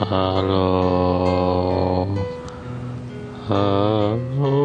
Hello. Hello.